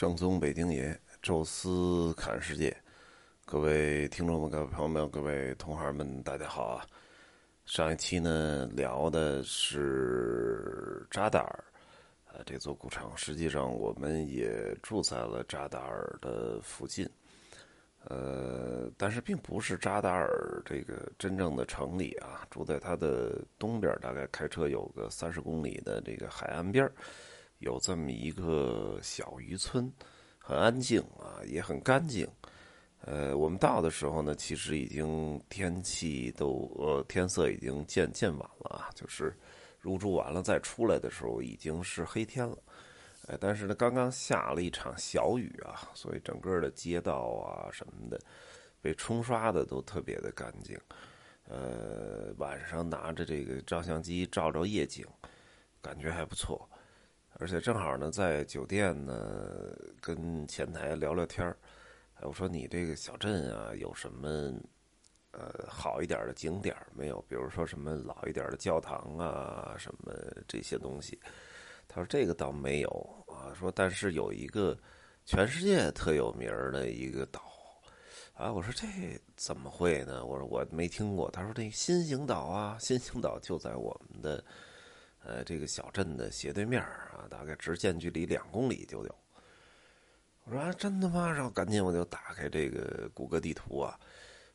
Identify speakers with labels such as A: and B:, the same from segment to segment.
A: 正宗北京爷，宙斯看世界，各位听众们、各位朋友们、各位同行们，大家好啊！上一期呢聊的是扎达尔，呃，这座古城，实际上我们也住在了扎达尔的附近，呃，但是并不是扎达尔这个真正的城里啊，住在它的东边，大概开车有个三十公里的这个海岸边有这么一个小渔村，很安静啊，也很干净。呃，我们到的时候呢，其实已经天气都呃天色已经渐渐晚了啊，就是入住完了再出来的时候已经是黑天了。呃，但是呢，刚刚下了一场小雨啊，所以整个的街道啊什么的被冲刷的都特别的干净。呃，晚上拿着这个照相机照照夜景，感觉还不错。而且正好呢，在酒店呢跟前台聊聊天儿。我说你这个小镇啊，有什么呃好一点的景点没有？比如说什么老一点的教堂啊，什么这些东西。他说这个倒没有啊。说但是有一个全世界特有名的一个岛啊。我说这怎么会呢？我说我没听过。他说这新兴岛啊，新兴岛就在我们的。呃，这个小镇的斜对面啊，大概直线距离两公里就有。我说啊，真的吗？然后赶紧我就打开这个谷歌地图啊，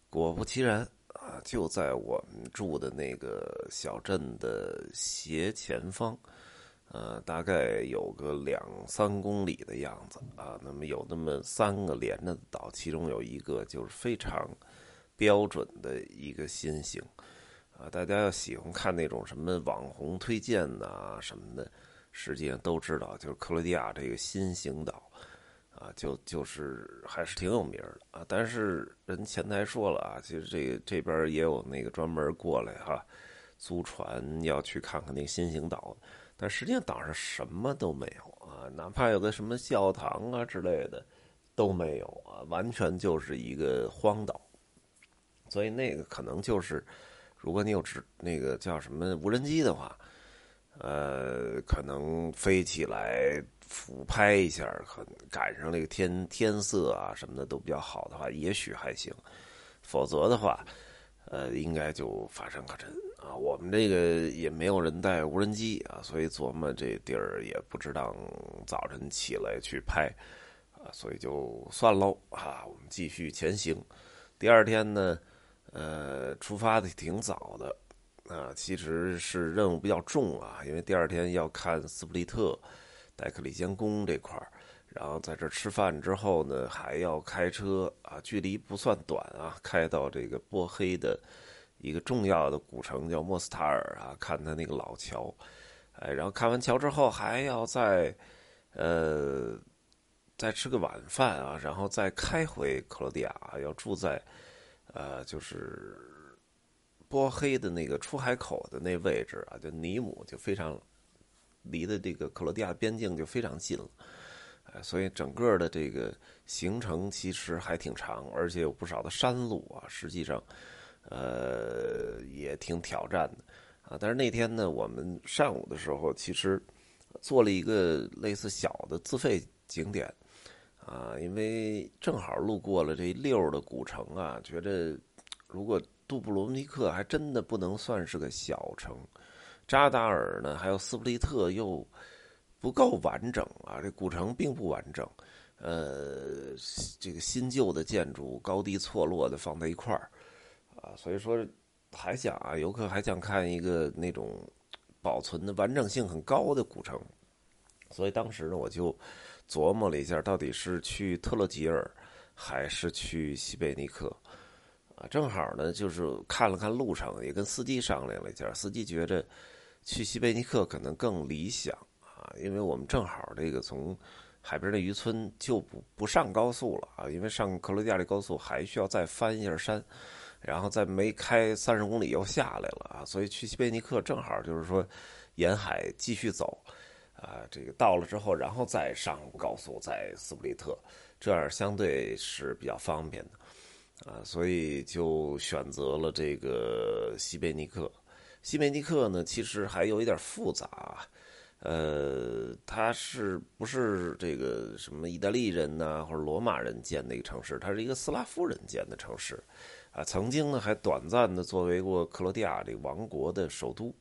A: 果不其然啊，就在我们住的那个小镇的斜前方，呃，大概有个两三公里的样子啊。那么有那么三个连着的岛，其中有一个就是非常标准的一个心形。啊，大家要喜欢看那种什么网红推荐呐什么的，实际上都知道，就是克罗地亚这个新型岛，啊，就就是还是挺有名的啊。但是人前台说了啊，其实这这边也有那个专门过来哈，租船要去看看那个新型岛，但实际上岛上什么都没有啊，哪怕有个什么教堂啊之类的都没有啊，完全就是一个荒岛，所以那个可能就是。如果你有直那个叫什么无人机的话，呃，可能飞起来俯拍一下，可赶上那个天天色啊什么的都比较好的话，也许还行。否则的话，呃，应该就发生可真啊。我们这个也没有人带无人机啊，所以琢磨这地儿也不知道早晨起来去拍啊，所以就算喽啊。我们继续前行。第二天呢？呃，出发的挺早的，啊，其实是任务比较重啊，因为第二天要看斯普利特、戴克里坚宫这块儿，然后在这吃饭之后呢，还要开车啊，距离不算短啊，开到这个波黑的一个重要的古城叫莫斯塔尔啊，看他那个老桥，哎，然后看完桥之后还要再呃再吃个晚饭啊，然后再开回克罗地亚，要住在。呃，就是波黑的那个出海口的那位置啊，就尼姆就非常离的这个克罗地亚边境就非常近了，所以整个的这个行程其实还挺长，而且有不少的山路啊，实际上呃也挺挑战的啊。但是那天呢，我们上午的时候其实做了一个类似小的自费景点。啊，因为正好路过了这溜的古城啊，觉得如果杜布罗尼克还真的不能算是个小城，扎达尔呢，还有斯普利特又不够完整啊，这古城并不完整，呃，这个新旧的建筑高低错落的放在一块儿啊，所以说还想啊，游客还想看一个那种保存的完整性很高的古城，所以当时呢，我就。琢磨了一下，到底是去特勒吉尔还是去西贝尼克啊？正好呢，就是看了看路程，也跟司机商量了一下。司机觉着去西贝尼克可能更理想啊，因为我们正好这个从海边的渔村就不不上高速了啊，因为上克罗地亚的高速还需要再翻一下山，然后再没开三十公里又下来了啊，所以去西贝尼克正好就是说沿海继续走。啊，这个到了之后，然后再上高速，在斯普利特，这样相对是比较方便的，啊，所以就选择了这个西贝尼克。西贝尼克呢，其实还有一点复杂，呃，它是不是这个什么意大利人呐，或者罗马人建的一个城市？它是一个斯拉夫人建的城市，啊，曾经呢还短暂的作为过克罗地亚这个王国的首都。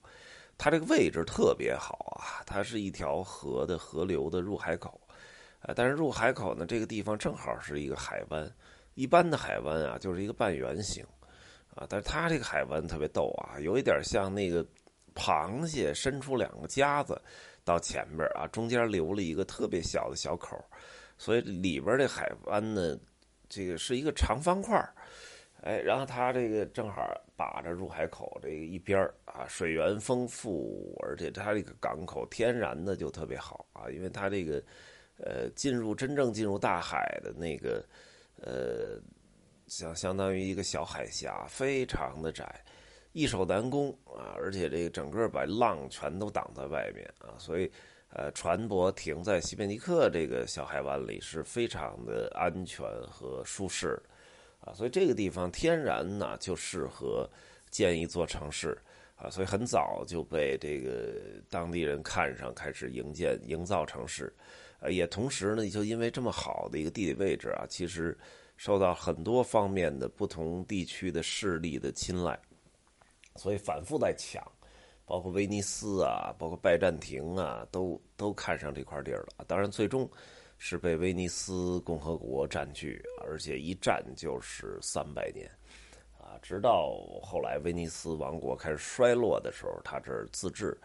A: 它这个位置特别好啊，它是一条河的河流的入海口，啊，但是入海口呢，这个地方正好是一个海湾。一般的海湾啊，就是一个半圆形，啊，但是它这个海湾特别逗啊，有一点像那个螃蟹伸出两个夹子。到前边啊，中间留了一个特别小的小口，所以里边这海湾呢，这个是一个长方块哎，然后它这个正好把着入海口这一边啊，水源丰富，而且它这个港口天然的就特别好啊，因为它这个呃进入真正进入大海的那个呃，相相当于一个小海峡，非常的窄。易守难攻啊，而且这个整个把浪全都挡在外面啊，所以，呃，船舶停在西贝尼克这个小海湾里是非常的安全和舒适，啊，所以这个地方天然呢就适合建一座城市啊，所以很早就被这个当地人看上，开始营建营造城市，呃，也同时呢，就因为这么好的一个地理位置啊，其实受到很多方面的不同地区的势力的青睐。所以反复在抢，包括威尼斯啊，包括拜占庭啊，都都看上这块地儿了。当然，最终是被威尼斯共和国占据，而且一占就是三百年，啊，直到后来威尼斯王国开始衰落的时候，他这儿自治，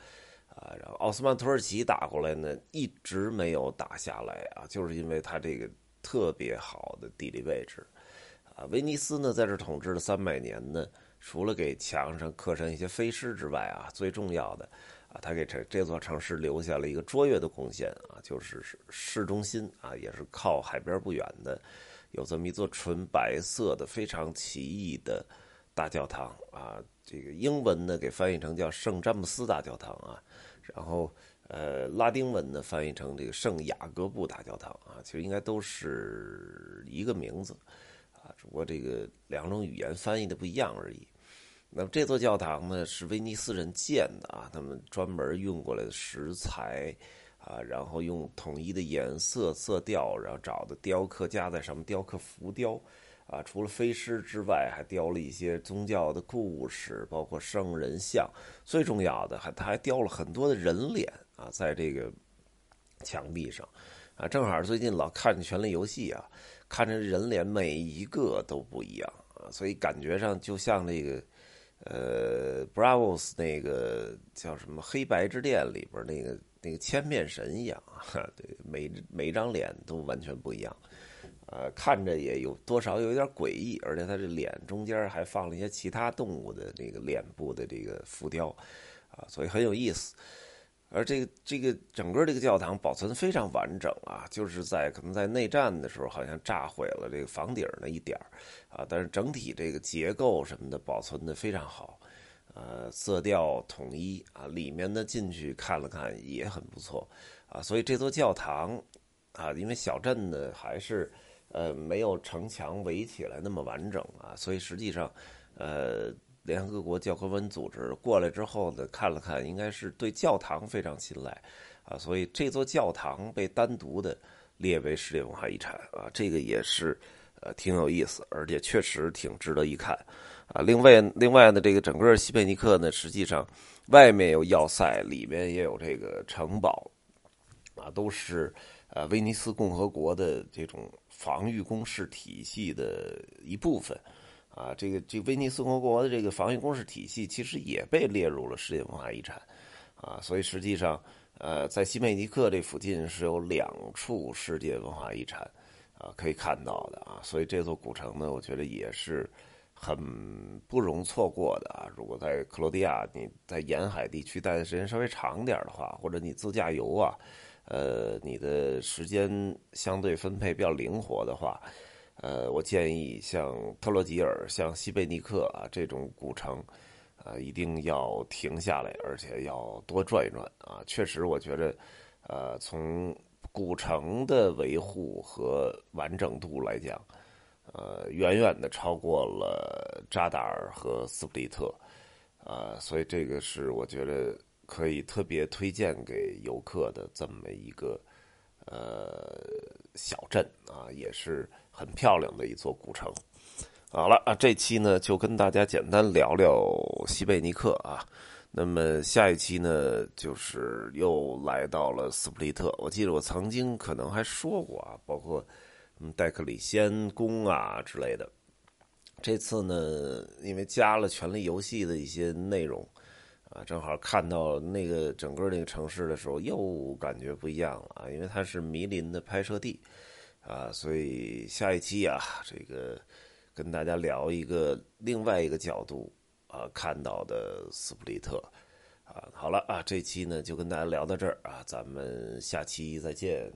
A: 啊，然后奥斯曼土耳其打过来呢，一直没有打下来啊，就是因为他这个特别好的地理位置，啊，威尼斯呢在这统治了三百年呢。除了给墙上刻上一些飞狮之外啊，最重要的啊，他给这这座城市留下了一个卓越的贡献啊，就是市中心啊，也是靠海边不远的，有这么一座纯白色的非常奇异的大教堂啊。这个英文呢给翻译成叫圣詹姆斯大教堂啊，然后呃拉丁文呢翻译成这个圣雅各布大教堂啊，其实应该都是一个名字啊。只不过这个两种语言翻译的不一样而已。那么这座教堂呢，是威尼斯人建的啊，他们专门运过来的石材啊，然后用统一的颜色色调，然后找的雕刻家在上面雕刻浮雕啊。除了飞狮之外，还雕了一些宗教的故事，包括圣人像。最重要的，还他还雕了很多的人脸啊，在这个墙壁上啊。正好最近老看《权力游戏》啊。看着人脸每一个都不一样啊，所以感觉上就像那个，呃，Bravos 那个叫什么《黑白之殿》里边那个那个千面神一样啊，对，每每张脸都完全不一样，呃，看着也有多少有一点诡异，而且他这脸中间还放了一些其他动物的这个脸部的这个浮雕，啊，所以很有意思。而这个这个整个这个教堂保存非常完整啊，就是在可能在内战的时候好像炸毁了这个房顶那一点啊，但是整体这个结构什么的保存的非常好，呃，色调统一啊，里面呢进去看了看也很不错啊，所以这座教堂啊，因为小镇呢还是呃没有城墙围起来那么完整啊，所以实际上呃。联合国教科文组织过来之后呢，看了看，应该是对教堂非常青睐，啊，所以这座教堂被单独的列为世界文化遗产啊，这个也是呃挺有意思，而且确实挺值得一看，啊，另外另外呢，这个整个西贝尼克呢，实际上外面有要塞，里面也有这个城堡，啊，都是呃威尼斯共和国的这种防御工事体系的一部分。啊，这个这威尼斯共和国的这个防御工事体系，其实也被列入了世界文化遗产，啊，所以实际上，呃，在西梅尼克这附近是有两处世界文化遗产，啊，可以看到的啊，所以这座古城呢，我觉得也是很不容错过的啊。如果在克罗地亚，你在沿海地区待的时间稍微长点的话，或者你自驾游啊，呃，你的时间相对分配比较灵活的话。呃，我建议像特洛吉尔、像西贝尼克啊这种古城，啊，一定要停下来，而且要多转一转啊。确实，我觉得，呃，从古城的维护和完整度来讲，呃，远远的超过了扎达尔和斯普利特，啊，所以这个是我觉得可以特别推荐给游客的这么一个呃小镇啊，也是很漂亮的一座古城。好了啊，这期呢就跟大家简单聊聊西贝尼克啊。那么下一期呢，就是又来到了斯普利特。我记得我曾经可能还说过啊，包括嗯戴克里先宫啊之类的。这次呢，因为加了《权力游戏》的一些内容啊，正好看到那个整个那个城市的时候，又感觉不一样了啊。因为它是迷林的拍摄地啊，所以下一期啊，这个。跟大家聊一个另外一个角度啊看到的斯普利特啊，好了啊，这期呢就跟大家聊到这儿啊，咱们下期再见。